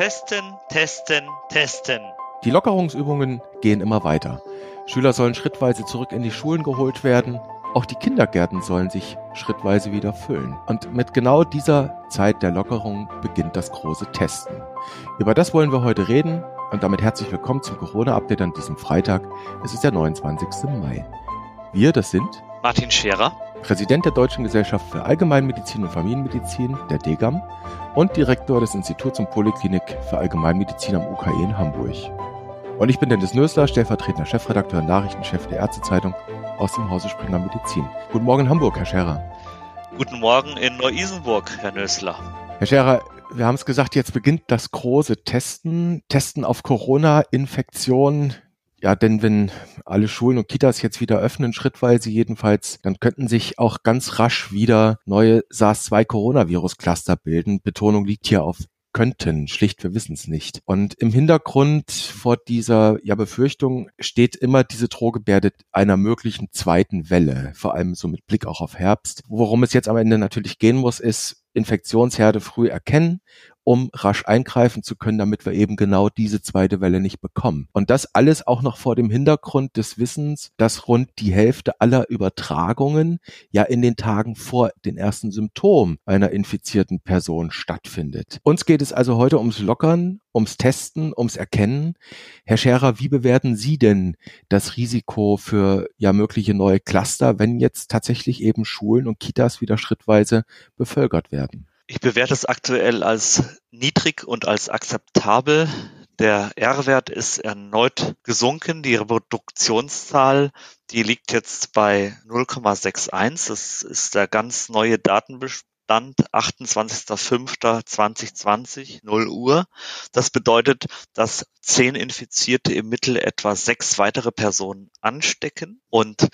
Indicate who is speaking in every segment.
Speaker 1: Testen, testen, testen.
Speaker 2: Die Lockerungsübungen gehen immer weiter. Schüler sollen schrittweise zurück in die Schulen geholt werden. Auch die Kindergärten sollen sich schrittweise wieder füllen. Und mit genau dieser Zeit der Lockerung beginnt das große Testen. Über das wollen wir heute reden und damit herzlich willkommen zum Corona-Update an diesem Freitag. Es ist der 29. Mai. Wir, das sind
Speaker 1: Martin Scherer,
Speaker 2: Präsident der Deutschen Gesellschaft für Allgemeinmedizin und Familienmedizin, der DGAM, und Direktor des Instituts und Poliklinik für Allgemeinmedizin am UKE in Hamburg. Und ich bin Dennis Nösler, stellvertretender Chefredakteur und Nachrichtenchef der Ärztezeitung aus dem Hause Springer Medizin. Guten Morgen in Hamburg, Herr Scherer.
Speaker 1: Guten Morgen in Neu-Isenburg, Herr Nösler.
Speaker 2: Herr Scherer, wir haben es gesagt, jetzt beginnt das große Testen. Testen auf Corona-Infektionen. Ja, denn wenn alle Schulen und Kitas jetzt wieder öffnen, schrittweise jedenfalls, dann könnten sich auch ganz rasch wieder neue SARS-2-Coronavirus-Cluster bilden. Betonung liegt hier auf könnten, schlicht, wir wissen es nicht. Und im Hintergrund vor dieser ja, Befürchtung steht immer diese Drohgebärde einer möglichen zweiten Welle, vor allem so mit Blick auch auf Herbst. Worum es jetzt am Ende natürlich gehen muss, ist Infektionsherde früh erkennen um rasch eingreifen zu können, damit wir eben genau diese zweite Welle nicht bekommen. Und das alles auch noch vor dem Hintergrund des Wissens, dass rund die Hälfte aller Übertragungen ja in den Tagen vor den ersten Symptomen einer infizierten Person stattfindet. Uns geht es also heute ums Lockern, ums Testen, ums Erkennen. Herr Scherer, wie bewerten Sie denn das Risiko für ja mögliche neue Cluster, wenn jetzt tatsächlich eben Schulen und Kitas wieder schrittweise bevölkert werden?
Speaker 1: Ich bewerte es aktuell als niedrig und als akzeptabel. Der R-Wert ist erneut gesunken. Die Reproduktionszahl, die liegt jetzt bei 0,61. Das ist der ganz neue Datenbestand 28.05.2020, 0 Uhr. Das bedeutet, dass zehn Infizierte im Mittel etwa sechs weitere Personen anstecken und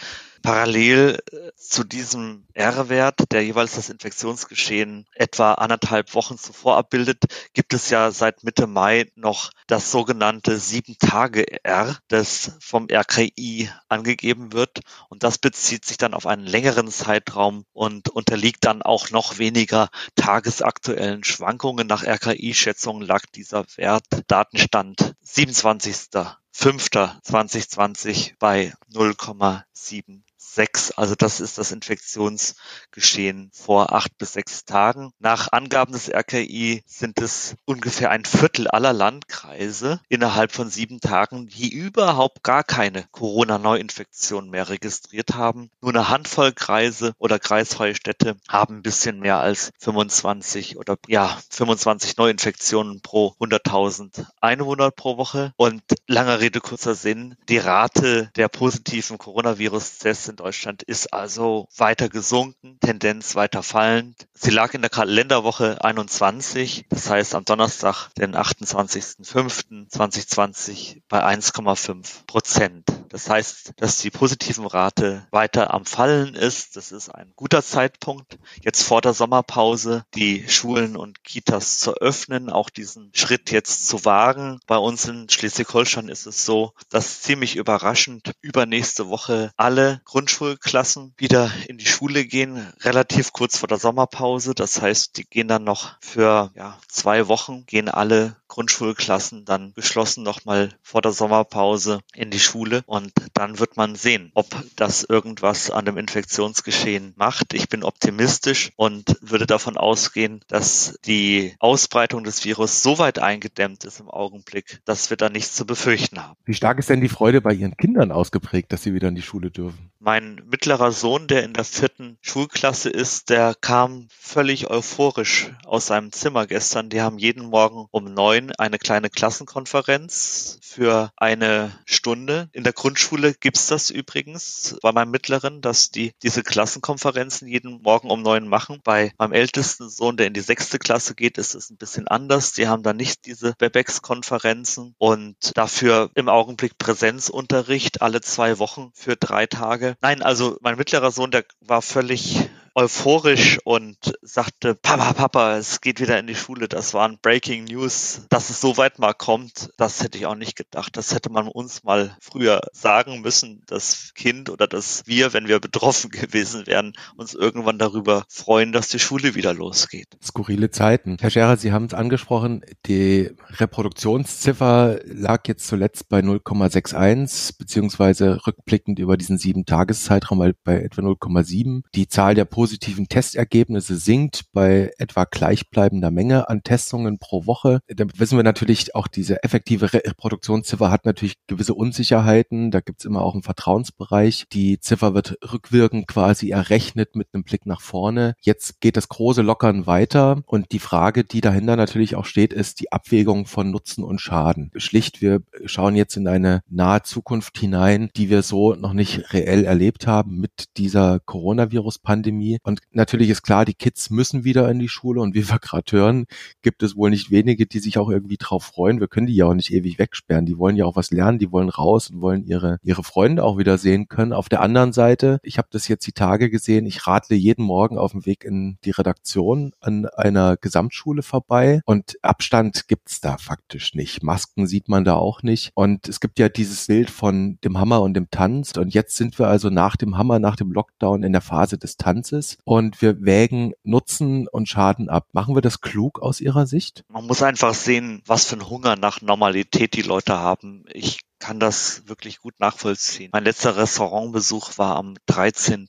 Speaker 1: Parallel äh, zu diesem R-Wert, der jeweils das Infektionsgeschehen etwa anderthalb Wochen zuvor abbildet, gibt es ja seit Mitte Mai noch das sogenannte Sieben-Tage-R, das vom RKI angegeben wird. Und das bezieht sich dann auf einen längeren Zeitraum und unterliegt dann auch noch weniger tagesaktuellen Schwankungen. Nach RKI-Schätzungen lag dieser Wert Datenstand 27.05.2020 bei 0,7 sechs. Also das ist das Infektionsgeschehen vor acht bis sechs Tagen. Nach Angaben des RKI sind es ungefähr ein Viertel aller Landkreise innerhalb von sieben Tagen, die überhaupt gar keine Corona-Neuinfektion mehr registriert haben. Nur eine Handvoll Kreise oder kreisfreie Städte haben ein bisschen mehr als 25 oder ja 25 Neuinfektionen pro 100.000 Einwohner pro Woche. Und langer Rede kurzer Sinn, die Rate der positiven Coronavirus-Tests in Deutschland ist also weiter gesunken, Tendenz weiter fallend. Sie lag in der Kalenderwoche 21, das heißt am Donnerstag, den 28.05.2020 bei 1,5 Prozent. Das heißt, dass die positiven Rate weiter am Fallen ist. Das ist ein guter Zeitpunkt, jetzt vor der Sommerpause die Schulen und Kitas zu öffnen, auch diesen Schritt jetzt zu wagen. Bei uns in Schleswig-Holstein ist es so, dass ziemlich überraschend übernächste Woche alle Grundschulklassen wieder in die Schule gehen, relativ kurz vor der Sommerpause. Das heißt, die gehen dann noch für ja, zwei Wochen, gehen alle Grundschulklassen dann geschlossen nochmal vor der Sommerpause in die Schule und dann wird man sehen, ob das irgendwas an dem Infektionsgeschehen macht. Ich bin optimistisch und würde davon ausgehen, dass die Ausbreitung des Virus so weit eingedämmt ist im Augenblick, dass wir da nichts zu befürchten haben.
Speaker 2: Wie stark ist denn die Freude bei Ihren Kindern ausgeprägt, dass sie wieder in die Schule dürfen?
Speaker 1: Mein mittlerer Sohn, der in der vierten Schulklasse ist, der kam völlig euphorisch aus seinem Zimmer gestern. Die haben jeden Morgen um neun eine kleine Klassenkonferenz für eine Stunde. In der Grundschule gibt's das übrigens bei meinem Mittleren, dass die diese Klassenkonferenzen jeden Morgen um neun machen. Bei meinem ältesten Sohn, der in die sechste Klasse geht, ist es ein bisschen anders. Die haben da nicht diese Webex-Konferenzen und dafür im Augenblick Präsenzunterricht alle zwei Wochen für drei Tage. Nein, also mein mittlerer Sohn, der war völlig euphorisch und sagte, Papa, Papa, es geht wieder in die Schule. Das waren Breaking News. Dass es so weit mal kommt, das hätte ich auch nicht gedacht. Das hätte man uns mal früher sagen müssen, das Kind oder das wir, wenn wir betroffen gewesen wären, uns irgendwann darüber freuen, dass die Schule wieder losgeht.
Speaker 2: Skurrile Zeiten. Herr Scherer, Sie haben es angesprochen, die Reproduktionsziffer lag jetzt zuletzt bei 0,61, beziehungsweise rückblickend über diesen sieben Tageszeitraum bei etwa 0,7. Die Zahl der positiven Testergebnisse sinkt bei etwa gleichbleibender Menge an Testungen pro Woche. Da wissen wir natürlich, auch diese effektive Reproduktionsziffer hat natürlich gewisse Unsicherheiten. Da gibt es immer auch einen Vertrauensbereich. Die Ziffer wird rückwirkend quasi errechnet mit einem Blick nach vorne. Jetzt geht das große Lockern weiter und die Frage, die dahinter natürlich auch steht, ist die Abwägung von Nutzen und Schaden. Schlicht, wir schauen jetzt in eine nahe Zukunft hinein, die wir so noch nicht reell erlebt haben mit dieser Coronavirus-Pandemie. Und natürlich ist klar, die Kids müssen wieder in die Schule und wie wir gerade hören, gibt es wohl nicht wenige, die sich auch irgendwie drauf freuen. Wir können die ja auch nicht ewig wegsperren. Die wollen ja auch was lernen, die wollen raus und wollen ihre, ihre Freunde auch wieder sehen können. Auf der anderen Seite, ich habe das jetzt die Tage gesehen, ich radle jeden Morgen auf dem Weg in die Redaktion an einer Gesamtschule vorbei und Abstand gibt's da faktisch nicht. Masken sieht man da auch nicht. Und es gibt ja dieses Bild von dem Hammer und dem Tanz. Und jetzt sind wir also nach dem Hammer, nach dem Lockdown in der Phase des Tanzes und wir wägen Nutzen und Schaden ab. Machen wir das klug aus Ihrer Sicht?
Speaker 1: Man muss einfach sehen, was für ein Hunger nach Normalität die Leute haben. Ich kann das wirklich gut nachvollziehen. Mein letzter Restaurantbesuch war am 13.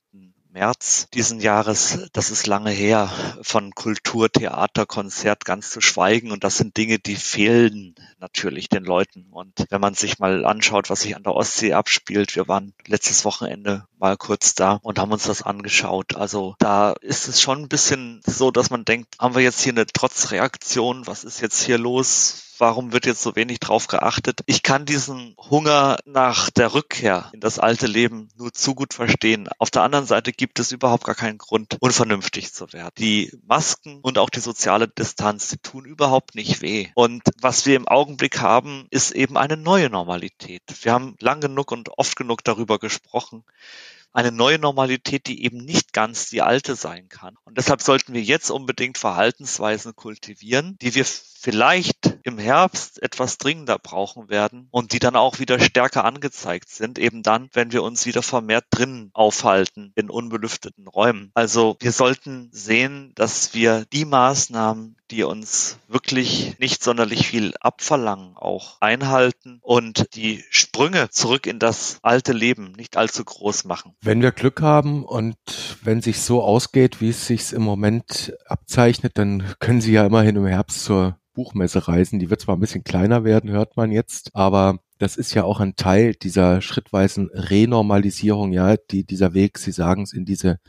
Speaker 1: März diesen Jahres, das ist lange her, von Kultur, Theater, Konzert ganz zu schweigen. Und das sind Dinge, die fehlen natürlich den Leuten. Und wenn man sich mal anschaut, was sich an der Ostsee abspielt, wir waren letztes Wochenende mal kurz da und haben uns das angeschaut. Also da ist es schon ein bisschen so, dass man denkt, haben wir jetzt hier eine Trotzreaktion? Was ist jetzt hier los? warum wird jetzt so wenig drauf geachtet? Ich kann diesen Hunger nach der Rückkehr in das alte Leben nur zu gut verstehen. Auf der anderen Seite gibt es überhaupt gar keinen Grund, unvernünftig zu werden. Die Masken und auch die soziale Distanz, die tun überhaupt nicht weh. Und was wir im Augenblick haben, ist eben eine neue Normalität. Wir haben lang genug und oft genug darüber gesprochen, eine neue Normalität, die eben nicht ganz die alte sein kann. Und deshalb sollten wir jetzt unbedingt Verhaltensweisen kultivieren, die wir vielleicht im Herbst etwas dringender brauchen werden und die dann auch wieder stärker angezeigt sind, eben dann, wenn wir uns wieder vermehrt drinnen aufhalten in unbelüfteten Räumen. Also wir sollten sehen, dass wir die Maßnahmen, die uns wirklich nicht sonderlich viel abverlangen, auch einhalten und die Sprünge zurück in das alte Leben nicht allzu groß machen.
Speaker 2: Wenn wir Glück haben und wenn sich so ausgeht, wie es sich im Moment abzeichnet, dann können Sie ja immerhin im Herbst zur Buchmesse reisen. Die wird zwar ein bisschen kleiner werden, hört man jetzt, aber das ist ja auch ein Teil dieser schrittweisen Renormalisierung, ja, die, dieser Weg, Sie sagen es, in diese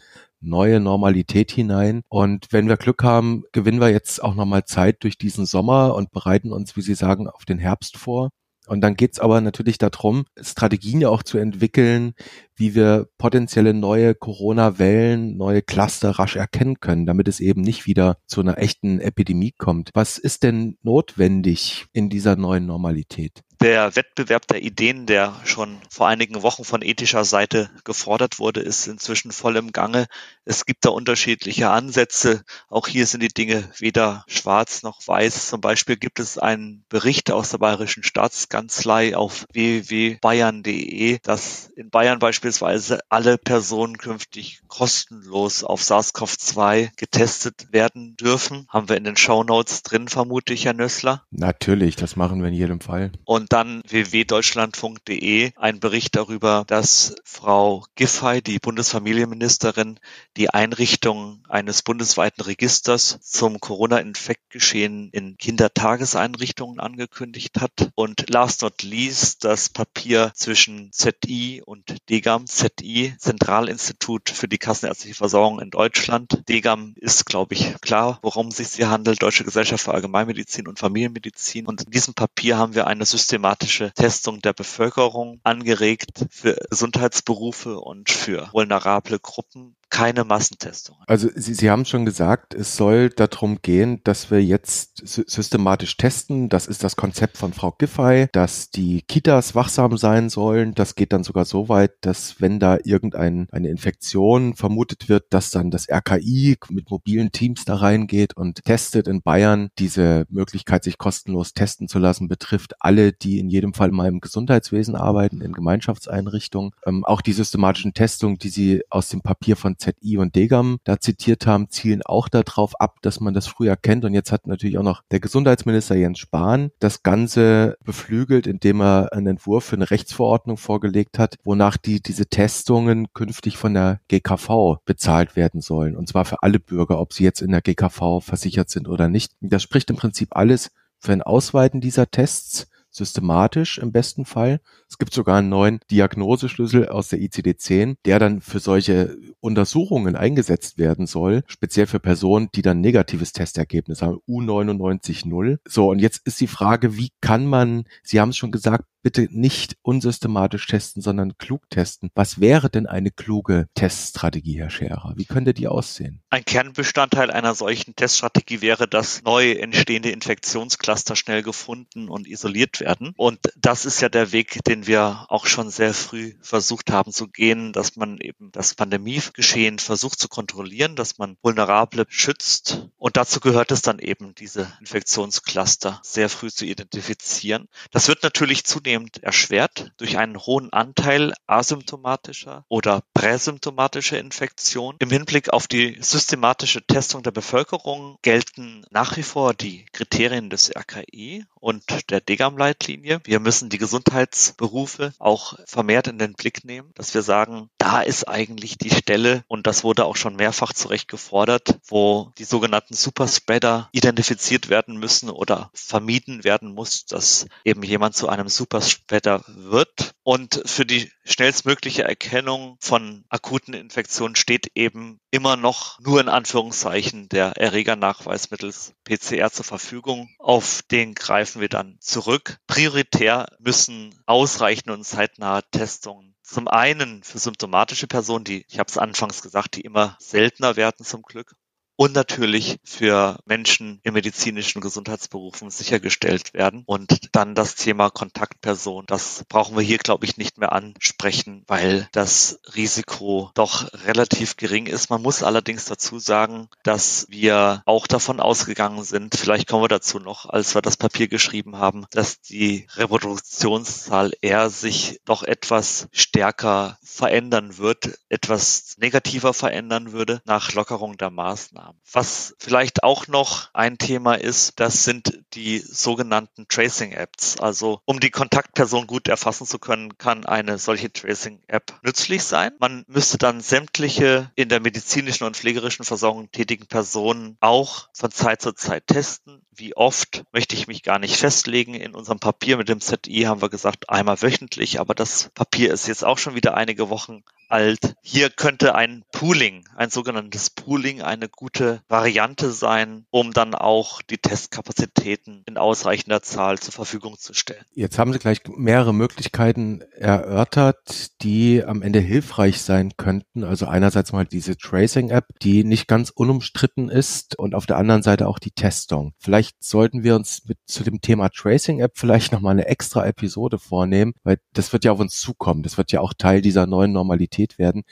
Speaker 2: neue Normalität hinein. Und wenn wir Glück haben, gewinnen wir jetzt auch nochmal Zeit durch diesen Sommer und bereiten uns, wie Sie sagen, auf den Herbst vor. Und dann geht's aber natürlich darum, Strategien ja auch zu entwickeln, wie wir potenzielle neue Corona-Wellen, neue Cluster rasch erkennen können, damit es eben nicht wieder zu einer echten Epidemie kommt. Was ist denn notwendig in dieser neuen Normalität?
Speaker 1: Der Wettbewerb der Ideen, der schon vor einigen Wochen von ethischer Seite gefordert wurde, ist inzwischen voll im Gange. Es gibt da unterschiedliche Ansätze. Auch hier sind die Dinge weder schwarz noch weiß. Zum Beispiel gibt es einen Bericht aus der Bayerischen Staatskanzlei auf www.bayern.de, dass in Bayern beispielsweise alle Personen künftig kostenlos auf SARS-CoV-2 getestet werden dürfen. Haben wir in den Show Notes drin, vermute ich, Herr Nössler.
Speaker 2: Natürlich, das machen wir in jedem Fall.
Speaker 1: Und dann www.deutschlandfunk.de ein Bericht darüber, dass Frau Giffey, die Bundesfamilienministerin, die Einrichtung eines bundesweiten Registers zum Corona-Infektgeschehen in Kindertageseinrichtungen angekündigt hat. Und last not least das Papier zwischen ZI und DGAM. ZI, Zentralinstitut für die kassenärztliche Versorgung in Deutschland. DGAM ist, glaube ich, klar, worum es sich hier handelt. Deutsche Gesellschaft für Allgemeinmedizin und Familienmedizin. Und in diesem Papier haben wir eine systematische systematische Testung der Bevölkerung angeregt für Gesundheitsberufe und für vulnerable Gruppen keine Massentestung.
Speaker 2: Also Sie, Sie haben schon gesagt, es soll darum gehen, dass wir jetzt systematisch testen. Das ist das Konzept von Frau Giffey, dass die Kitas wachsam sein sollen. Das geht dann sogar so weit, dass wenn da irgendeine Infektion vermutet wird, dass dann das RKI mit mobilen Teams da reingeht und testet in Bayern. Diese Möglichkeit, sich kostenlos testen zu lassen, betrifft alle, die in jedem Fall mal im Gesundheitswesen arbeiten, in Gemeinschaftseinrichtungen. Ähm, auch die systematischen Testungen, die Sie aus dem Papier von ZI und Degam da zitiert haben, zielen auch darauf ab, dass man das früher kennt. Und jetzt hat natürlich auch noch der Gesundheitsminister Jens Spahn das Ganze beflügelt, indem er einen Entwurf für eine Rechtsverordnung vorgelegt hat, wonach die, diese Testungen künftig von der GKV bezahlt werden sollen. Und zwar für alle Bürger, ob sie jetzt in der GKV versichert sind oder nicht. Das spricht im Prinzip alles für ein Ausweiten dieser Tests systematisch im besten Fall. Es gibt sogar einen neuen Diagnoseschlüssel aus der ICD-10, der dann für solche Untersuchungen eingesetzt werden soll, speziell für Personen, die dann negatives Testergebnis haben, U990. So, und jetzt ist die Frage, wie kann man, Sie haben es schon gesagt, bitte nicht unsystematisch testen, sondern klug testen. Was wäre denn eine kluge Teststrategie, Herr Scherer? Wie könnte die aussehen?
Speaker 1: Ein Kernbestandteil einer solchen Teststrategie wäre, dass neu entstehende Infektionscluster schnell gefunden und isoliert werden. Und das ist ja der Weg, den wir auch schon sehr früh versucht haben zu gehen, dass man eben das Pandemiegeschehen versucht zu kontrollieren, dass man Vulnerable schützt. Und dazu gehört es dann eben, diese Infektionscluster sehr früh zu identifizieren. Das wird natürlich zunehmend zunehmend erschwert durch einen hohen Anteil asymptomatischer oder präsymptomatischer Infektion. Im Hinblick auf die systematische Testung der Bevölkerung gelten nach wie vor die Kriterien des RKI und der DGAM-Leitlinie. Wir müssen die Gesundheitsberufe auch vermehrt in den Blick nehmen, dass wir sagen, da ist eigentlich die Stelle, und das wurde auch schon mehrfach zu Recht gefordert, wo die sogenannten Superspreader identifiziert werden müssen oder vermieden werden muss, dass eben jemand zu einem Super was später wird. Und für die schnellstmögliche Erkennung von akuten Infektionen steht eben immer noch nur in Anführungszeichen der Erregernachweis mittels PCR zur Verfügung. Auf den greifen wir dann zurück. Prioritär müssen ausreichende und zeitnahe Testungen zum einen für symptomatische Personen, die, ich habe es anfangs gesagt, die immer seltener werden zum Glück, und natürlich für Menschen in medizinischen Gesundheitsberufen sichergestellt werden. Und dann das Thema Kontaktperson, das brauchen wir hier, glaube ich, nicht mehr ansprechen, weil das Risiko doch relativ gering ist. Man muss allerdings dazu sagen, dass wir auch davon ausgegangen sind, vielleicht kommen wir dazu noch, als wir das Papier geschrieben haben, dass die Reproduktionszahl eher sich doch etwas stärker verändern wird, etwas negativer verändern würde nach Lockerung der Maßnahmen haben. Was vielleicht auch noch ein Thema ist, das sind die sogenannten Tracing-Apps. Also um die Kontaktperson gut erfassen zu können, kann eine solche Tracing-App nützlich sein. Man müsste dann sämtliche in der medizinischen und pflegerischen Versorgung tätigen Personen auch von Zeit zu Zeit testen. Wie oft möchte ich mich gar nicht festlegen. In unserem Papier mit dem ZI haben wir gesagt einmal wöchentlich, aber das Papier ist jetzt auch schon wieder einige Wochen alt. Hier könnte ein Pooling, ein sogenanntes Pooling, eine gute Variante sein, um dann auch die Testkapazitäten in ausreichender Zahl zur Verfügung zu stellen.
Speaker 2: Jetzt haben Sie gleich mehrere Möglichkeiten erörtert, die am Ende hilfreich sein könnten. Also einerseits mal diese Tracing-App, die nicht ganz unumstritten ist und auf der anderen Seite auch die Testung. Vielleicht sollten wir uns mit zu dem Thema Tracing-App vielleicht nochmal eine extra Episode vornehmen, weil das wird ja auf uns zukommen. Das wird ja auch Teil dieser neuen Normalität werden.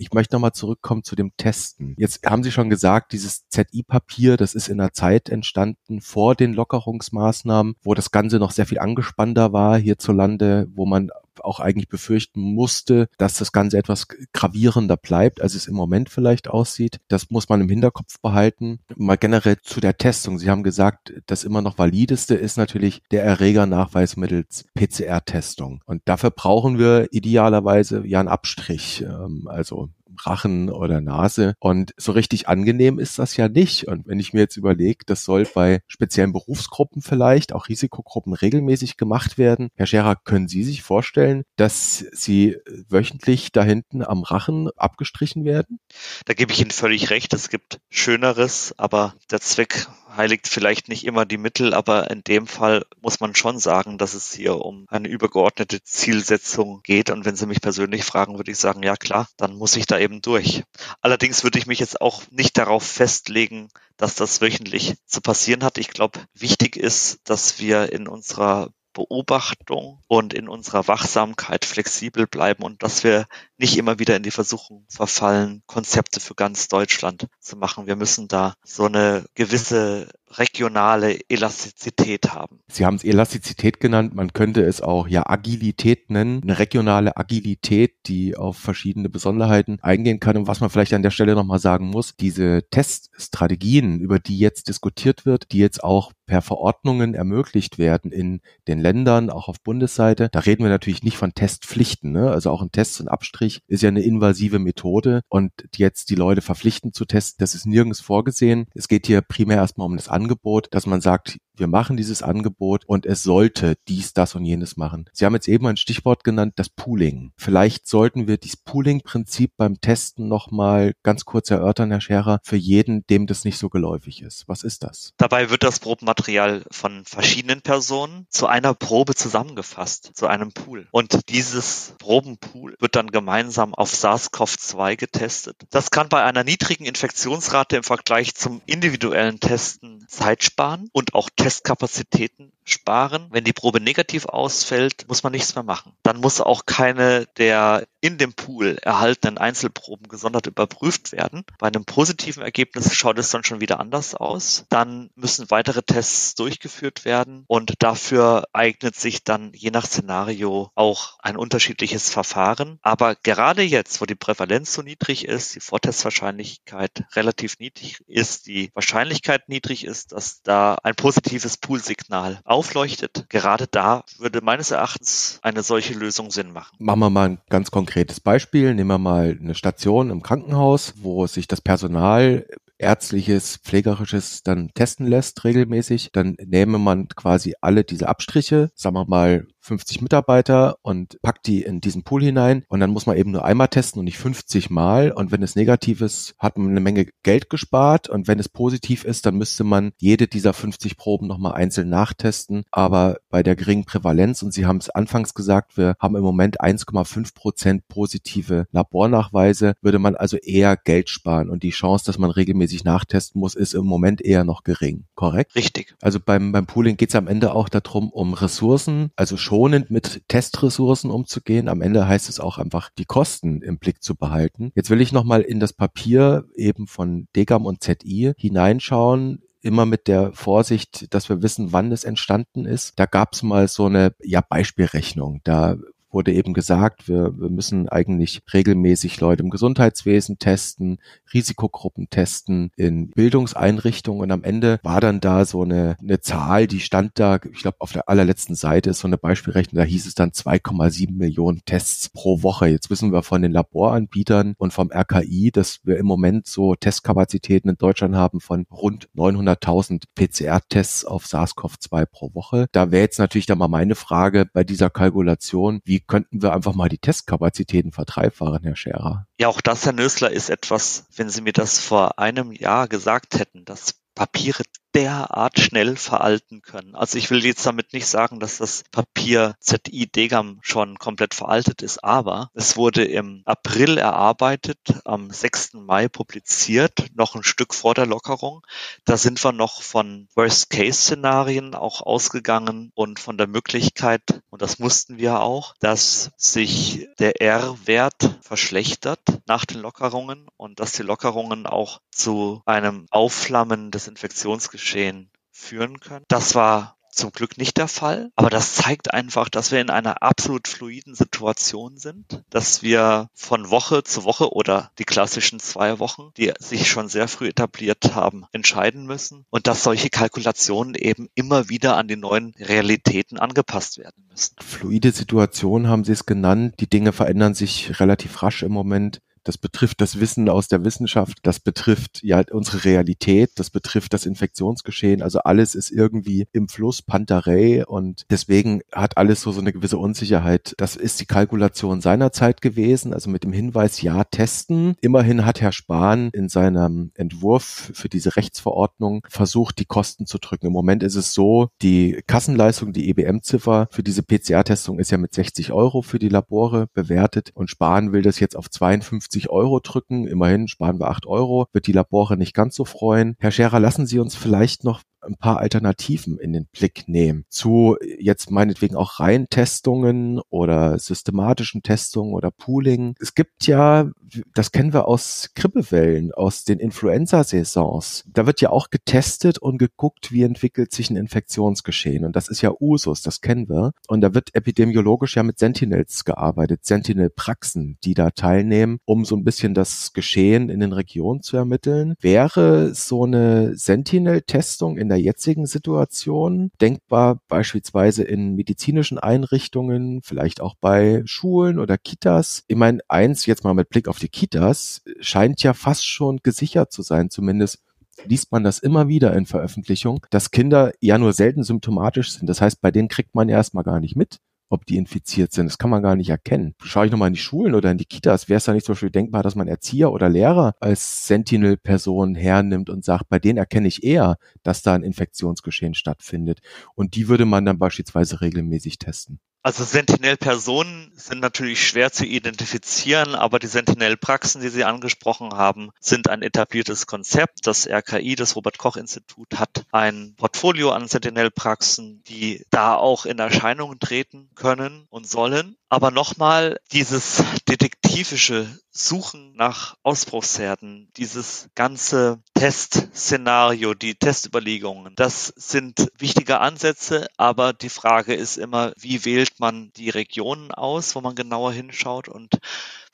Speaker 2: Ich möchte nochmal zurückkommen zu dem Testen. Jetzt haben Sie schon gesagt, dieses ZI-Papier, das ist in einer Zeit entstanden vor den Lockerungsmaßnahmen, wo das Ganze noch sehr viel angespannter war hierzulande, wo man auch eigentlich befürchten musste, dass das Ganze etwas gravierender bleibt, als es im Moment vielleicht aussieht. Das muss man im Hinterkopf behalten. Mal generell zu der Testung. Sie haben gesagt, das immer noch valideste ist natürlich der Erregernachweis mittels PCR-Testung. Und dafür brauchen wir idealerweise ja einen Abstrich. Ähm, also Rachen oder Nase. Und so richtig angenehm ist das ja nicht. Und wenn ich mir jetzt überlege, das soll bei speziellen Berufsgruppen vielleicht, auch Risikogruppen regelmäßig gemacht werden. Herr Scherer, können Sie sich vorstellen, dass Sie wöchentlich da hinten am Rachen abgestrichen werden?
Speaker 1: Da gebe ich Ihnen völlig recht. Es gibt Schöneres, aber der Zweck heiligt vielleicht nicht immer die Mittel, aber in dem Fall muss man schon sagen, dass es hier um eine übergeordnete Zielsetzung geht. Und wenn Sie mich persönlich fragen, würde ich sagen, ja klar, dann muss ich da eben durch. Allerdings würde ich mich jetzt auch nicht darauf festlegen, dass das wöchentlich zu passieren hat. Ich glaube, wichtig ist, dass wir in unserer Beobachtung und in unserer Wachsamkeit flexibel bleiben und dass wir nicht immer wieder in die Versuchung verfallen, Konzepte für ganz Deutschland zu machen. Wir müssen da so eine gewisse regionale Elastizität haben.
Speaker 2: Sie haben es Elastizität genannt, man könnte es auch ja Agilität nennen, eine regionale Agilität, die auf verschiedene Besonderheiten eingehen kann. Und was man vielleicht an der Stelle nochmal sagen muss, diese Teststrategien, über die jetzt diskutiert wird, die jetzt auch per Verordnungen ermöglicht werden in den Ländern, auch auf Bundesseite, da reden wir natürlich nicht von Testpflichten, ne? also auch ein Test und Abstrich Österreich ist ja eine invasive Methode und jetzt die Leute verpflichten zu testen, das ist nirgends vorgesehen. Es geht hier primär erstmal um das Angebot, dass man sagt, wir machen dieses Angebot und es sollte dies, das und jenes machen. Sie haben jetzt eben ein Stichwort genannt, das Pooling. Vielleicht sollten wir dieses Pooling-Prinzip beim Testen nochmal ganz kurz erörtern, Herr Scherer, für jeden, dem das nicht so geläufig ist. Was ist das?
Speaker 1: Dabei wird das Probenmaterial von verschiedenen Personen zu einer Probe zusammengefasst, zu einem Pool. Und dieses Probenpool wird dann gemeinsam auf SARS-CoV-2 getestet. Das kann bei einer niedrigen Infektionsrate im Vergleich zum individuellen Testen Zeit sparen und auch Testen Testkapazitäten sparen. Wenn die Probe negativ ausfällt, muss man nichts mehr machen. Dann muss auch keine der in dem Pool erhaltenen Einzelproben gesondert überprüft werden. Bei einem positiven Ergebnis schaut es dann schon wieder anders aus. Dann müssen weitere Tests durchgeführt werden und dafür eignet sich dann je nach Szenario auch ein unterschiedliches Verfahren. Aber gerade jetzt, wo die Prävalenz so niedrig ist, die Vortestwahrscheinlichkeit relativ niedrig ist, die Wahrscheinlichkeit niedrig ist, dass da ein positives Poolsignal aufleuchtet, gerade da würde meines Erachtens eine solche Lösung Sinn machen.
Speaker 2: Machen wir mal ein ganz konkretes Beispiel. Nehmen wir mal eine Station im Krankenhaus, wo sich das Personal ärztliches, pflegerisches dann testen lässt regelmäßig, dann nehme man quasi alle diese Abstriche, sagen wir mal 50 Mitarbeiter und packt die in diesen Pool hinein und dann muss man eben nur einmal testen und nicht 50 Mal und wenn es negativ ist, hat man eine Menge Geld gespart und wenn es positiv ist, dann müsste man jede dieser 50 Proben nochmal einzeln nachtesten, aber bei der geringen Prävalenz und Sie haben es anfangs gesagt, wir haben im Moment 1,5 Prozent positive Labornachweise, würde man also eher Geld sparen und die Chance, dass man regelmäßig nachtesten muss, ist im Moment eher noch gering, korrekt?
Speaker 1: Richtig.
Speaker 2: Also beim, beim Pooling geht es am Ende auch darum, um Ressourcen, also schonend mit Testressourcen umzugehen. Am Ende heißt es auch einfach, die Kosten im Blick zu behalten. Jetzt will ich nochmal in das Papier eben von Degam und ZI hineinschauen immer mit der Vorsicht, dass wir wissen, wann es entstanden ist. Da gab es mal so eine ja, Beispielrechnung. Da wurde eben gesagt, wir, wir müssen eigentlich regelmäßig Leute im Gesundheitswesen testen, Risikogruppen testen, in Bildungseinrichtungen und am Ende war dann da so eine, eine Zahl, die stand da, ich glaube auf der allerletzten Seite ist so eine Beispielrechnung, da hieß es dann 2,7 Millionen Tests pro Woche. Jetzt wissen wir von den Laboranbietern und vom RKI, dass wir im Moment so Testkapazitäten in Deutschland haben von rund 900.000 PCR-Tests auf SARS-CoV-2 pro Woche. Da wäre jetzt natürlich dann mal meine Frage bei dieser Kalkulation, wie könnten wir einfach mal die Testkapazitäten verdreifachen, Herr Scherer?
Speaker 1: Ja, auch das, Herr Nösler, ist etwas, wenn Sie mir das vor einem Jahr gesagt hätten, dass Papiere derart schnell veralten können. Also ich will jetzt damit nicht sagen, dass das Papier ZI Degam schon komplett veraltet ist, aber es wurde im April erarbeitet, am 6. Mai publiziert, noch ein Stück vor der Lockerung. Da sind wir noch von Worst-Case-Szenarien auch ausgegangen und von der Möglichkeit, und das mussten wir auch, dass sich der R-Wert verschlechtert nach den Lockerungen und dass die Lockerungen auch zu einem Aufflammen des Infektionsgeschehens Geschehen führen können. Das war zum Glück nicht der Fall, aber das zeigt einfach, dass wir in einer absolut fluiden Situation sind, dass wir von Woche zu Woche oder die klassischen zwei Wochen, die sich schon sehr früh etabliert haben, entscheiden müssen und dass solche Kalkulationen eben immer wieder an die neuen Realitäten angepasst werden müssen.
Speaker 2: Fluide Situation haben Sie es genannt. Die Dinge verändern sich relativ rasch im Moment Das betrifft das Wissen aus der Wissenschaft, das betrifft ja unsere Realität, das betrifft das Infektionsgeschehen. Also alles ist irgendwie im Fluss Pantarei und deswegen hat alles so so eine gewisse Unsicherheit. Das ist die Kalkulation seinerzeit gewesen, also mit dem Hinweis, ja, testen. Immerhin hat Herr Spahn in seinem Entwurf für diese Rechtsverordnung versucht, die Kosten zu drücken. Im Moment ist es so, die Kassenleistung, die EBM-Ziffer für diese PCR-Testung ist ja mit 60 Euro für die Labore bewertet und Spahn will das jetzt auf 52 Euro drücken. Immerhin sparen wir 8 Euro, wird die Labore nicht ganz so freuen. Herr Scherer, lassen Sie uns vielleicht noch ein paar Alternativen in den Blick nehmen zu jetzt meinetwegen auch Reintestungen oder systematischen Testungen oder Pooling. Es gibt ja, das kennen wir aus Grippewellen, aus den Influenza-Saisons. Da wird ja auch getestet und geguckt, wie entwickelt sich ein Infektionsgeschehen. Und das ist ja Usus, das kennen wir. Und da wird epidemiologisch ja mit Sentinels gearbeitet, Sentinel-Praxen, die da teilnehmen, um so ein bisschen das Geschehen in den Regionen zu ermitteln. Wäre so eine Sentinel-Testung in der jetzigen Situation denkbar beispielsweise in medizinischen Einrichtungen, vielleicht auch bei Schulen oder Kitas. Ich meine, eins jetzt mal mit Blick auf die Kitas scheint ja fast schon gesichert zu sein, zumindest liest man das immer wieder in Veröffentlichungen, dass Kinder ja nur selten symptomatisch sind. Das heißt, bei denen kriegt man erstmal gar nicht mit ob die infiziert sind. Das kann man gar nicht erkennen. Schaue ich nochmal in die Schulen oder in die Kitas, wäre es da nicht zum Beispiel denkbar, dass man Erzieher oder Lehrer als Sentinel-Person hernimmt und sagt, bei denen erkenne ich eher, dass da ein Infektionsgeschehen stattfindet. Und die würde man dann beispielsweise regelmäßig testen.
Speaker 1: Also Sentinel-Personen sind natürlich schwer zu identifizieren, aber die Sentinel-Praxen, die Sie angesprochen haben, sind ein etabliertes Konzept. Das RKI, das Robert-Koch-Institut, hat ein Portfolio an Sentinel-Praxen, die da auch in Erscheinung treten können und sollen. Aber nochmal, dieses detektivische Suchen nach Ausbruchsherden, dieses ganze Testszenario, die Testüberlegungen, das sind wichtige Ansätze, aber die Frage ist immer, wie wählt man die Regionen aus, wo man genauer hinschaut? Und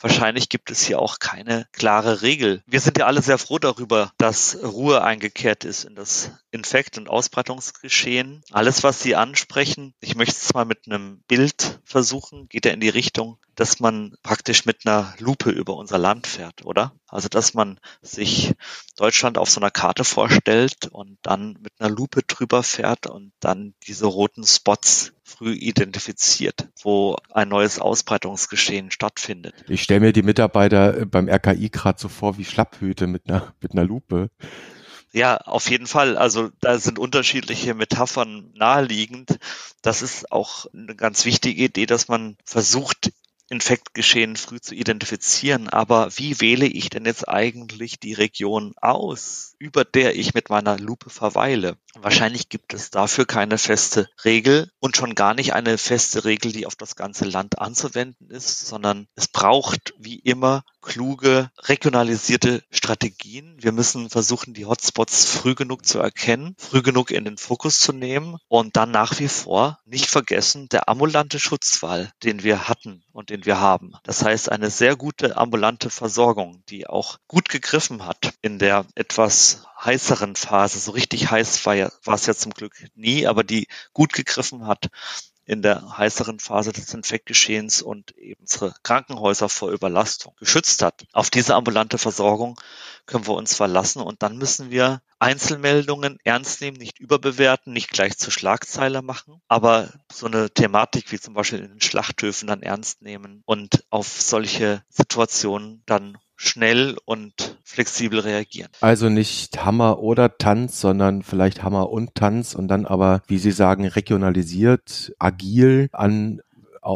Speaker 1: Wahrscheinlich gibt es hier auch keine klare Regel. Wir sind ja alle sehr froh darüber, dass Ruhe eingekehrt ist in das Infekt- und Ausbreitungsgeschehen. Alles, was Sie ansprechen, ich möchte es mal mit einem Bild versuchen, geht ja in die Richtung, dass man praktisch mit einer Lupe über unser Land fährt, oder? Also, dass man sich Deutschland auf so einer Karte vorstellt und dann mit einer Lupe drüber fährt und dann diese roten Spots früh identifiziert, wo ein neues Ausbreitungsgeschehen stattfindet.
Speaker 2: Ich stelle mir die Mitarbeiter beim RKI gerade so vor wie Schlapphüte mit einer, mit einer Lupe.
Speaker 1: Ja, auf jeden Fall. Also da sind unterschiedliche Metaphern naheliegend. Das ist auch eine ganz wichtige Idee, dass man versucht, Infektgeschehen früh zu identifizieren. Aber wie wähle ich denn jetzt eigentlich die Region aus, über der ich mit meiner Lupe verweile? Wahrscheinlich gibt es dafür keine feste Regel und schon gar nicht eine feste Regel, die auf das ganze Land anzuwenden ist, sondern es braucht wie immer kluge, regionalisierte Strategien. Wir müssen versuchen, die Hotspots früh genug zu erkennen, früh genug in den Fokus zu nehmen und dann nach wie vor nicht vergessen, der ambulante Schutzwall, den wir hatten und den wir haben. Das heißt, eine sehr gute ambulante Versorgung, die auch gut gegriffen hat in der etwas heißeren Phase. So richtig heiß war, ja, war es ja zum Glück nie, aber die gut gegriffen hat in der heißeren Phase des Infektgeschehens und eben unsere Krankenhäuser vor Überlastung geschützt hat. Auf diese ambulante Versorgung können wir uns verlassen und dann müssen wir Einzelmeldungen ernst nehmen, nicht überbewerten, nicht gleich zur Schlagzeile machen, aber so eine Thematik wie zum Beispiel in den Schlachthöfen dann ernst nehmen und auf solche Situationen dann schnell und flexibel reagieren.
Speaker 2: Also nicht Hammer oder Tanz, sondern vielleicht Hammer und Tanz und dann aber, wie Sie sagen, regionalisiert, agil an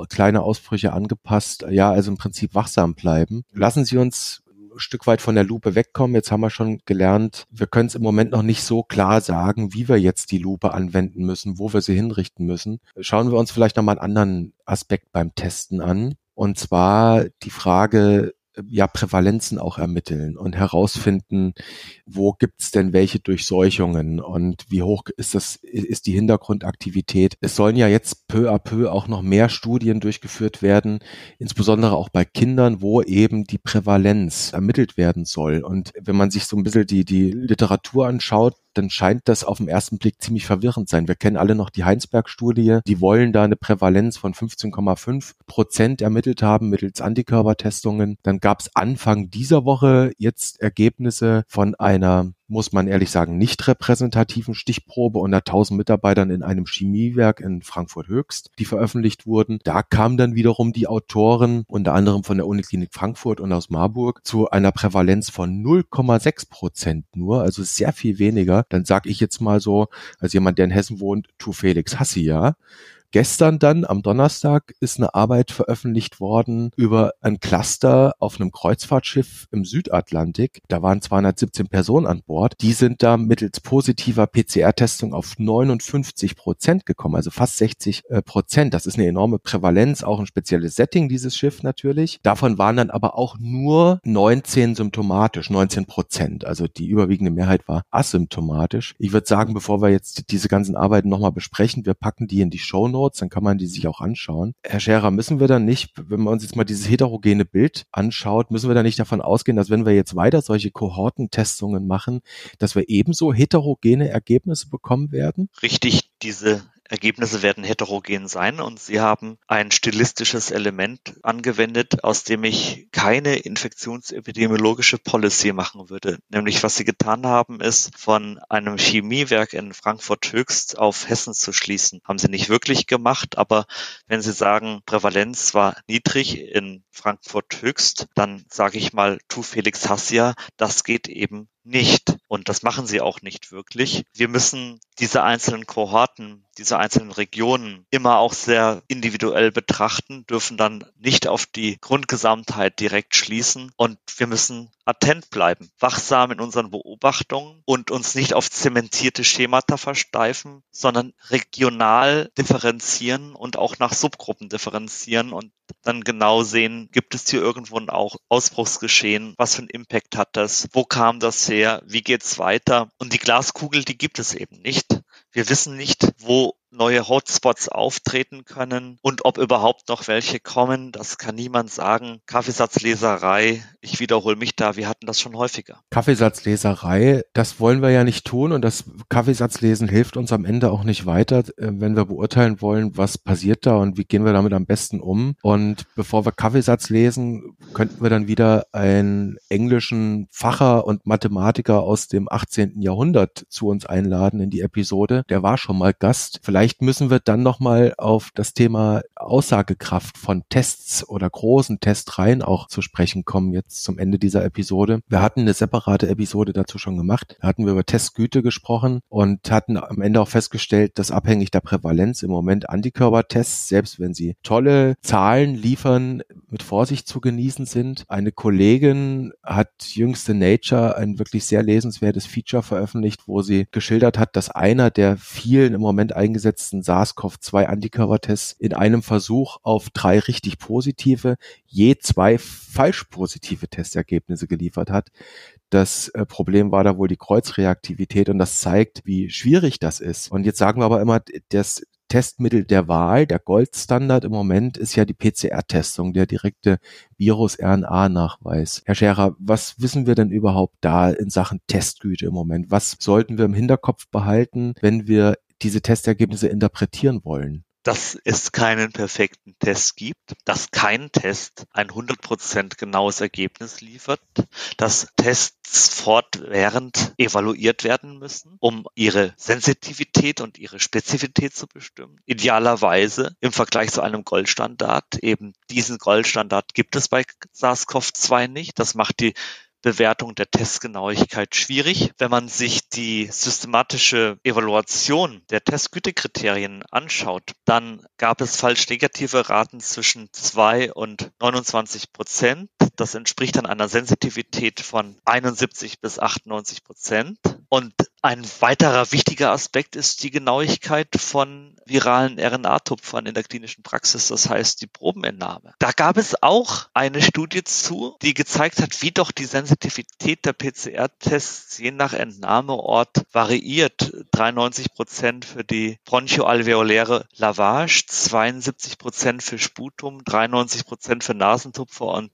Speaker 2: kleine Ausbrüche angepasst. Ja, also im Prinzip wachsam bleiben. Lassen Sie uns ein Stück weit von der Lupe wegkommen. Jetzt haben wir schon gelernt, wir können es im Moment noch nicht so klar sagen, wie wir jetzt die Lupe anwenden müssen, wo wir sie hinrichten müssen. Schauen wir uns vielleicht nochmal einen anderen Aspekt beim Testen an. Und zwar die Frage, ja Prävalenzen auch ermitteln und herausfinden, wo gibt's denn welche Durchseuchungen und wie hoch ist das ist die Hintergrundaktivität. Es sollen ja jetzt peu à peu auch noch mehr Studien durchgeführt werden, insbesondere auch bei Kindern, wo eben die Prävalenz ermittelt werden soll. Und wenn man sich so ein bisschen die die Literatur anschaut, dann scheint das auf den ersten Blick ziemlich verwirrend sein. Wir kennen alle noch die Heinsberg-Studie. Die wollen da eine Prävalenz von 15,5 Prozent ermittelt haben mittels Antikörpertestungen. Dann gab es Anfang dieser Woche jetzt Ergebnisse von einer muss man ehrlich sagen, nicht repräsentativen Stichprobe unter 1000 Mitarbeitern in einem Chemiewerk in Frankfurt Höchst, die veröffentlicht wurden. Da kamen dann wiederum die Autoren, unter anderem von der Uniklinik Frankfurt und aus Marburg, zu einer Prävalenz von 0,6 Prozent nur, also sehr viel weniger. Dann sage ich jetzt mal so, als jemand, der in Hessen wohnt, tu Felix Hassi, ja. Gestern dann, am Donnerstag, ist eine Arbeit veröffentlicht worden über ein Cluster auf einem Kreuzfahrtschiff im Südatlantik. Da waren 217 Personen an Bord. Die sind da mittels positiver PCR-Testung auf 59 Prozent gekommen, also fast 60 äh, Prozent. Das ist eine enorme Prävalenz, auch ein spezielles Setting, dieses Schiff natürlich. Davon waren dann aber auch nur 19 symptomatisch, 19 Prozent. Also die überwiegende Mehrheit war asymptomatisch. Ich würde sagen, bevor wir jetzt diese ganzen Arbeiten nochmal besprechen, wir packen die in die Show Notes Notes, dann kann man die sich auch anschauen. Herr Scherer, müssen wir dann nicht, wenn man uns jetzt mal dieses heterogene Bild anschaut, müssen wir dann nicht davon ausgehen, dass wenn wir jetzt weiter solche Kohortentestungen machen, dass wir ebenso heterogene Ergebnisse bekommen werden?
Speaker 1: Richtig, diese Ergebnisse werden heterogen sein und Sie haben ein stilistisches Element angewendet, aus dem ich keine infektionsepidemiologische Policy machen würde. Nämlich was Sie getan haben, ist von einem Chemiewerk in Frankfurt Höchst auf Hessen zu schließen. Haben Sie nicht wirklich gemacht, aber wenn Sie sagen, Prävalenz war niedrig in Frankfurt Höchst, dann sage ich mal, tu Felix Hassia, das geht eben nicht. Und das machen sie auch nicht wirklich. Wir müssen diese einzelnen Kohorten, diese einzelnen Regionen immer auch sehr individuell betrachten, dürfen dann nicht auf die Grundgesamtheit direkt schließen und wir müssen attent bleiben, wachsam in unseren Beobachtungen und uns nicht auf zementierte Schemata versteifen, sondern regional differenzieren und auch nach Subgruppen differenzieren und dann genau sehen, gibt es hier irgendwo ein auch Ausbruchsgeschehen, was für einen Impact hat das, wo kam das her, wie geht's weiter? Und die Glaskugel, die gibt es eben nicht. Wir wissen nicht, wo neue Hotspots auftreten können und ob überhaupt noch welche kommen, das kann niemand sagen. Kaffeesatzleserei, ich wiederhole mich da, wir hatten das schon häufiger.
Speaker 2: Kaffeesatzleserei, das wollen wir ja nicht tun und das Kaffeesatzlesen hilft uns am Ende auch nicht weiter, äh, wenn wir beurteilen wollen, was passiert da und wie gehen wir damit am besten um. Und bevor wir Kaffeesatz lesen, könnten wir dann wieder einen englischen Facher und Mathematiker aus dem 18. Jahrhundert zu uns einladen in die Episode. Der war schon mal Gast. Vielleicht Vielleicht müssen wir dann nochmal auf das Thema Aussagekraft von Tests oder großen Testreihen auch zu sprechen kommen, jetzt zum Ende dieser Episode. Wir hatten eine separate Episode dazu schon gemacht. Da hatten wir über Testgüte gesprochen und hatten am Ende auch festgestellt, dass abhängig der Prävalenz im Moment Antikörpertests, selbst wenn sie tolle Zahlen liefern, mit Vorsicht zu genießen sind. Eine Kollegin hat jüngste Nature ein wirklich sehr lesenswertes Feature veröffentlicht, wo sie geschildert hat, dass einer der vielen im Moment eingesetzten eingesetzten SARS-CoV-2-Antikörpertests in einem Versuch auf drei richtig positive, je zwei falsch positive Testergebnisse geliefert hat. Das äh, Problem war da wohl die Kreuzreaktivität und das zeigt, wie schwierig das ist. Und jetzt sagen wir aber immer, das Testmittel der Wahl, der Goldstandard im Moment ist ja die PCR-Testung, der direkte Virus-RNA-Nachweis. Herr Scherer, was wissen wir denn überhaupt da in Sachen Testgüte im Moment? Was sollten wir im Hinterkopf behalten, wenn wir diese Testergebnisse interpretieren wollen?
Speaker 1: dass es keinen perfekten Test gibt, dass kein Test ein 100% genaues Ergebnis liefert, dass Tests fortwährend evaluiert werden müssen, um ihre Sensitivität und ihre Spezifität zu bestimmen. Idealerweise im Vergleich zu einem Goldstandard, eben diesen Goldstandard gibt es bei SARS-CoV-2 nicht. Das macht die Bewertung der Testgenauigkeit schwierig. Wenn man sich die systematische Evaluation der Testgütekriterien anschaut, dann gab es falsch negative Raten zwischen 2 und 29 Prozent. Das entspricht dann einer Sensitivität von 71 bis 98 Prozent. Und ein weiterer wichtiger Aspekt ist die Genauigkeit von viralen RNA-Tupfern in der klinischen Praxis, das heißt die Probenentnahme. Da gab es auch eine Studie zu, die gezeigt hat, wie doch die Sensitivität der PCR-Tests je nach Entnahmeort variiert. 93 Prozent für die bronchoalveoläre Lavage, 72 Prozent für Sputum, 93 Prozent für Nasentupfer und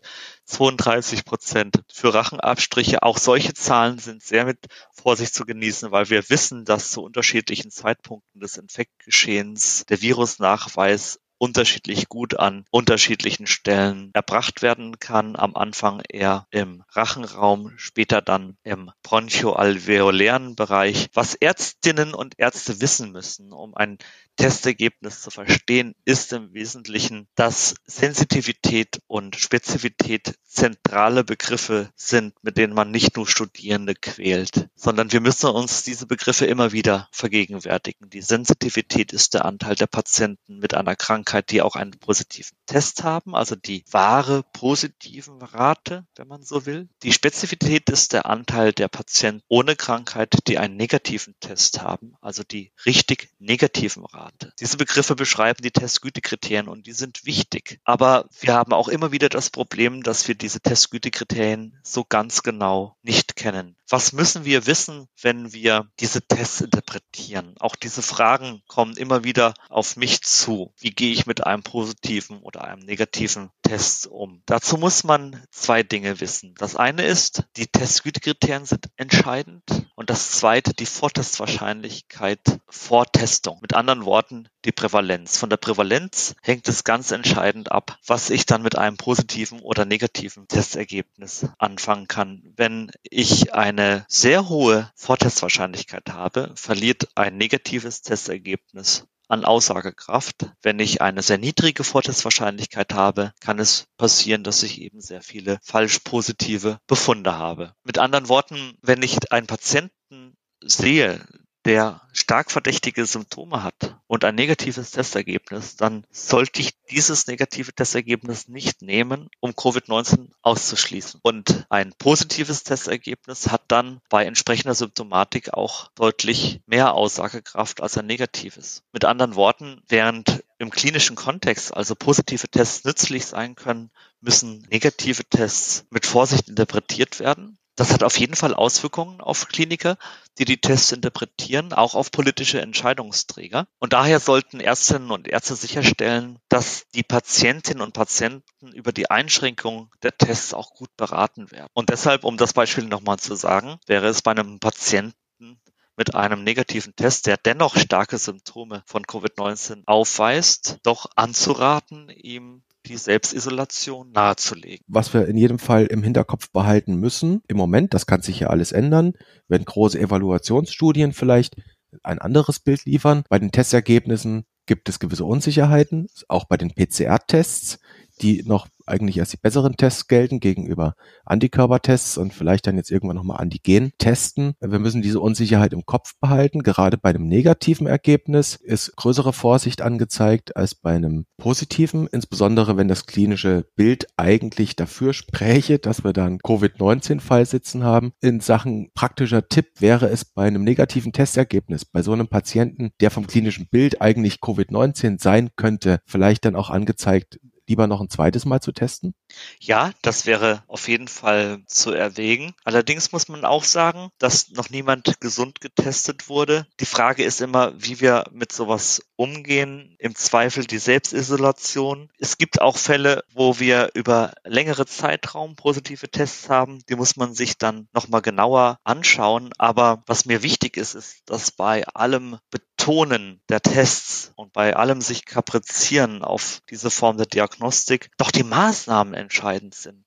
Speaker 1: 32 Prozent für Rachenabstriche. Auch solche Zahlen sind sehr mit Vorsicht zu genießen, weil wir wissen, dass zu unterschiedlichen Zeitpunkten des Infektgeschehens der Virusnachweis unterschiedlich gut an unterschiedlichen Stellen erbracht werden kann. Am Anfang eher im Rachenraum, später dann im bronchoalveolären Bereich. Was Ärztinnen und Ärzte wissen müssen, um ein Testergebnis zu verstehen, ist im Wesentlichen, dass Sensitivität und Spezifität zentrale Begriffe sind, mit denen man nicht nur Studierende quält, sondern wir müssen uns diese Begriffe immer wieder vergegenwärtigen. Die Sensitivität ist der Anteil der Patienten mit einer Krankheit, die auch einen positiven Test haben, also die wahre positiven Rate, wenn man so will. Die Spezifität ist der Anteil der Patienten ohne Krankheit, die einen negativen Test haben, also die richtig negativen Rate. Diese Begriffe beschreiben die Testgütekriterien und die sind wichtig. Aber wir haben auch immer wieder das Problem, dass wir diese Testgütekriterien so ganz genau nicht kennen. Was müssen wir wissen, wenn wir diese Tests interpretieren? Auch diese Fragen kommen immer wieder auf mich zu. Wie gehe ich mit einem positiven oder einem negativen Test um? Dazu muss man zwei Dinge wissen. Das eine ist, die Testgütekriterien sind entscheidend und das zweite, die Vortestwahrscheinlichkeit vor Testung. Mit anderen Worten, die Prävalenz. Von der Prävalenz hängt es ganz entscheidend ab, was ich dann mit einem positiven oder negativen Testergebnis anfangen kann. Wenn ich eine sehr hohe Vortestwahrscheinlichkeit habe, verliert ein negatives Testergebnis an Aussagekraft. Wenn ich eine sehr niedrige Vortestwahrscheinlichkeit habe, kann es passieren, dass ich eben sehr viele falsch positive Befunde habe. Mit anderen Worten, wenn ich einen Patienten sehe, der stark verdächtige Symptome hat und ein negatives Testergebnis, dann sollte ich dieses negative Testergebnis nicht nehmen, um Covid-19 auszuschließen. Und ein positives Testergebnis hat dann bei entsprechender Symptomatik auch deutlich mehr Aussagekraft als ein negatives. Mit anderen Worten, während im klinischen Kontext also positive Tests nützlich sein können, müssen negative Tests mit Vorsicht interpretiert werden. Das hat auf jeden Fall Auswirkungen auf Kliniker, die die Tests interpretieren, auch auf politische Entscheidungsträger. Und daher sollten Ärztinnen und Ärzte sicherstellen, dass die Patientinnen und Patienten über die Einschränkung der Tests auch gut beraten werden. Und deshalb, um das Beispiel nochmal zu sagen, wäre es bei einem Patienten mit einem negativen Test, der dennoch starke Symptome von Covid-19 aufweist, doch anzuraten, ihm die Selbstisolation nahezulegen.
Speaker 2: Was wir in jedem Fall im Hinterkopf behalten müssen, im Moment, das kann sich ja alles ändern, wenn große Evaluationsstudien vielleicht ein anderes Bild liefern. Bei den Testergebnissen gibt es gewisse Unsicherheiten, auch bei den PCR-Tests, die noch eigentlich als die besseren Tests gelten gegenüber Antikörpertests und vielleicht dann jetzt irgendwann nochmal Antigen testen. Wir müssen diese Unsicherheit im Kopf behalten. Gerade bei einem negativen Ergebnis ist größere Vorsicht angezeigt als bei einem positiven, insbesondere wenn das klinische Bild eigentlich dafür spräche, dass wir dann Covid-19-Fall sitzen haben. In Sachen praktischer Tipp wäre es bei einem negativen Testergebnis, bei so einem Patienten, der vom klinischen Bild eigentlich Covid-19 sein könnte, vielleicht dann auch angezeigt, lieber noch ein zweites Mal zu testen?
Speaker 1: Ja, das wäre auf jeden Fall zu erwägen. Allerdings muss man auch sagen, dass noch niemand gesund getestet wurde. Die Frage ist immer, wie wir mit sowas umgehen. Im Zweifel die Selbstisolation. Es gibt auch Fälle, wo wir über längere Zeitraum positive Tests haben. Die muss man sich dann nochmal genauer anschauen. Aber was mir wichtig ist, ist, dass bei allem Betonen der Tests und bei allem sich kaprizieren auf diese Form der Diagnostik doch die Maßnahmen entscheidend sind.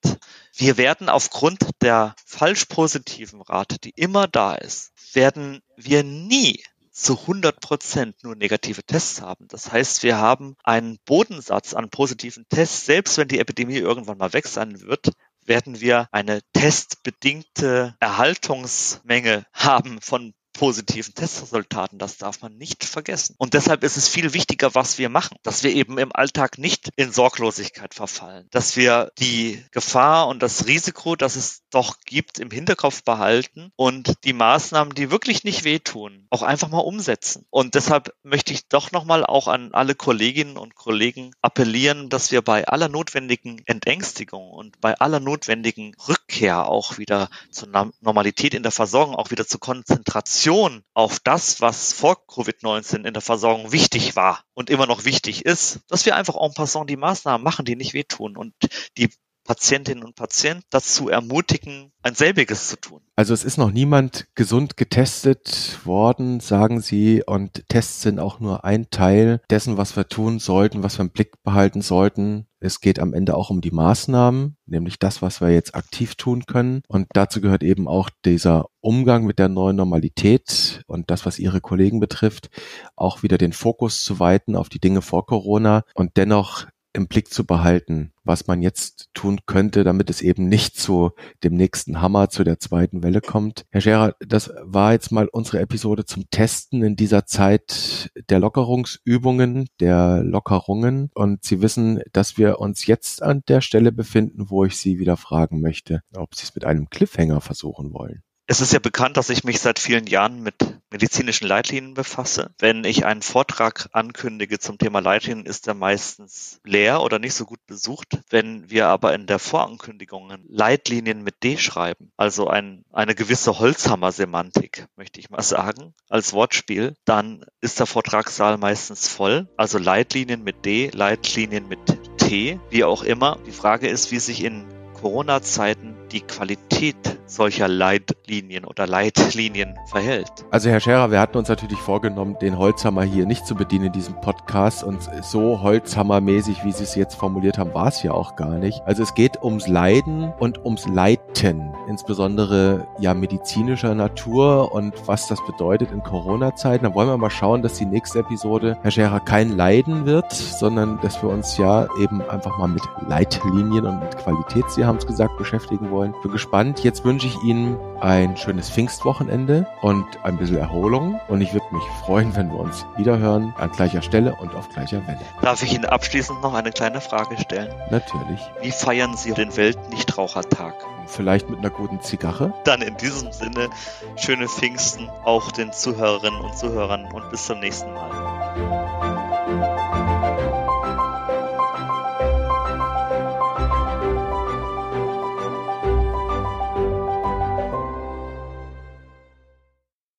Speaker 1: Wir werden aufgrund der falsch positiven Rate, die immer da ist, werden wir nie zu 100 Prozent nur negative Tests haben. Das heißt, wir haben einen Bodensatz an positiven Tests. Selbst wenn die Epidemie irgendwann mal weg sein wird, werden wir eine testbedingte Erhaltungsmenge haben von positiven Testresultaten. Das darf man nicht vergessen. Und deshalb ist es viel wichtiger, was wir machen, dass wir eben im Alltag nicht in Sorglosigkeit verfallen, dass wir die Gefahr und das Risiko, das es doch gibt, im Hinterkopf behalten und die Maßnahmen, die wirklich nicht wehtun, auch einfach mal umsetzen. Und deshalb möchte ich doch nochmal auch an alle Kolleginnen und Kollegen appellieren, dass wir bei aller notwendigen Entängstigung und bei aller notwendigen Rückkehr auch wieder zur Normalität in der Versorgung, auch wieder zur Konzentration Reaktion auf das, was vor Covid-19 in der Versorgung wichtig war und immer noch wichtig ist, dass wir einfach en passant die Maßnahmen machen, die nicht wehtun und die Patientinnen und Patienten dazu ermutigen, ein selbiges zu tun.
Speaker 2: Also es ist noch niemand gesund getestet worden, sagen Sie, und Tests sind auch nur ein Teil dessen, was wir tun sollten, was wir im Blick behalten sollten. Es geht am Ende auch um die Maßnahmen, nämlich das, was wir jetzt aktiv tun können. Und dazu gehört eben auch dieser Umgang mit der neuen Normalität und das, was Ihre Kollegen betrifft, auch wieder den Fokus zu weiten auf die Dinge vor Corona und dennoch im Blick zu behalten, was man jetzt tun könnte, damit es eben nicht zu dem nächsten Hammer, zu der zweiten Welle kommt. Herr Scherer, das war jetzt mal unsere Episode zum Testen in dieser Zeit der Lockerungsübungen, der Lockerungen. Und Sie wissen, dass wir uns jetzt an der Stelle befinden, wo ich Sie wieder fragen möchte, ob Sie es mit einem Cliffhanger versuchen wollen.
Speaker 1: Es ist ja bekannt, dass ich mich seit vielen Jahren mit medizinischen Leitlinien befasse. Wenn ich einen Vortrag ankündige zum Thema Leitlinien, ist er meistens leer oder nicht so gut besucht. Wenn wir aber in der Vorankündigung Leitlinien mit D schreiben, also ein, eine gewisse Holzhammer-Semantik, möchte ich mal sagen, als Wortspiel, dann ist der Vortragssaal meistens voll. Also Leitlinien mit D, Leitlinien mit T, wie auch immer. Die Frage ist, wie sich in Corona-Zeiten die Qualität solcher Leitlinien oder Leitlinien verhält.
Speaker 2: Also Herr Scherer, wir hatten uns natürlich vorgenommen, den Holzhammer hier nicht zu bedienen in diesem Podcast und so Holzhammermäßig, wie Sie es jetzt formuliert haben, war es ja auch gar nicht. Also es geht ums Leiden und ums Leiten, insbesondere ja medizinischer Natur und was das bedeutet in Corona-Zeiten. Da wollen wir mal schauen, dass die nächste Episode, Herr Scherer, kein Leiden wird, sondern dass wir uns ja eben einfach mal mit Leitlinien und mit Qualität, Sie haben es gesagt, beschäftigen wollen. Bin gespannt. Jetzt wünsche ich Ihnen ein schönes Pfingstwochenende und ein bisschen Erholung. Und ich würde mich freuen, wenn wir uns wiederhören an gleicher Stelle und auf gleicher Welle.
Speaker 1: Darf ich Ihnen abschließend noch eine kleine Frage stellen?
Speaker 2: Natürlich.
Speaker 1: Wie feiern Sie den Weltnichtrauchertag?
Speaker 2: Vielleicht mit einer guten Zigarre?
Speaker 1: Dann in diesem Sinne schöne Pfingsten auch den Zuhörerinnen und Zuhörern und bis zum nächsten Mal.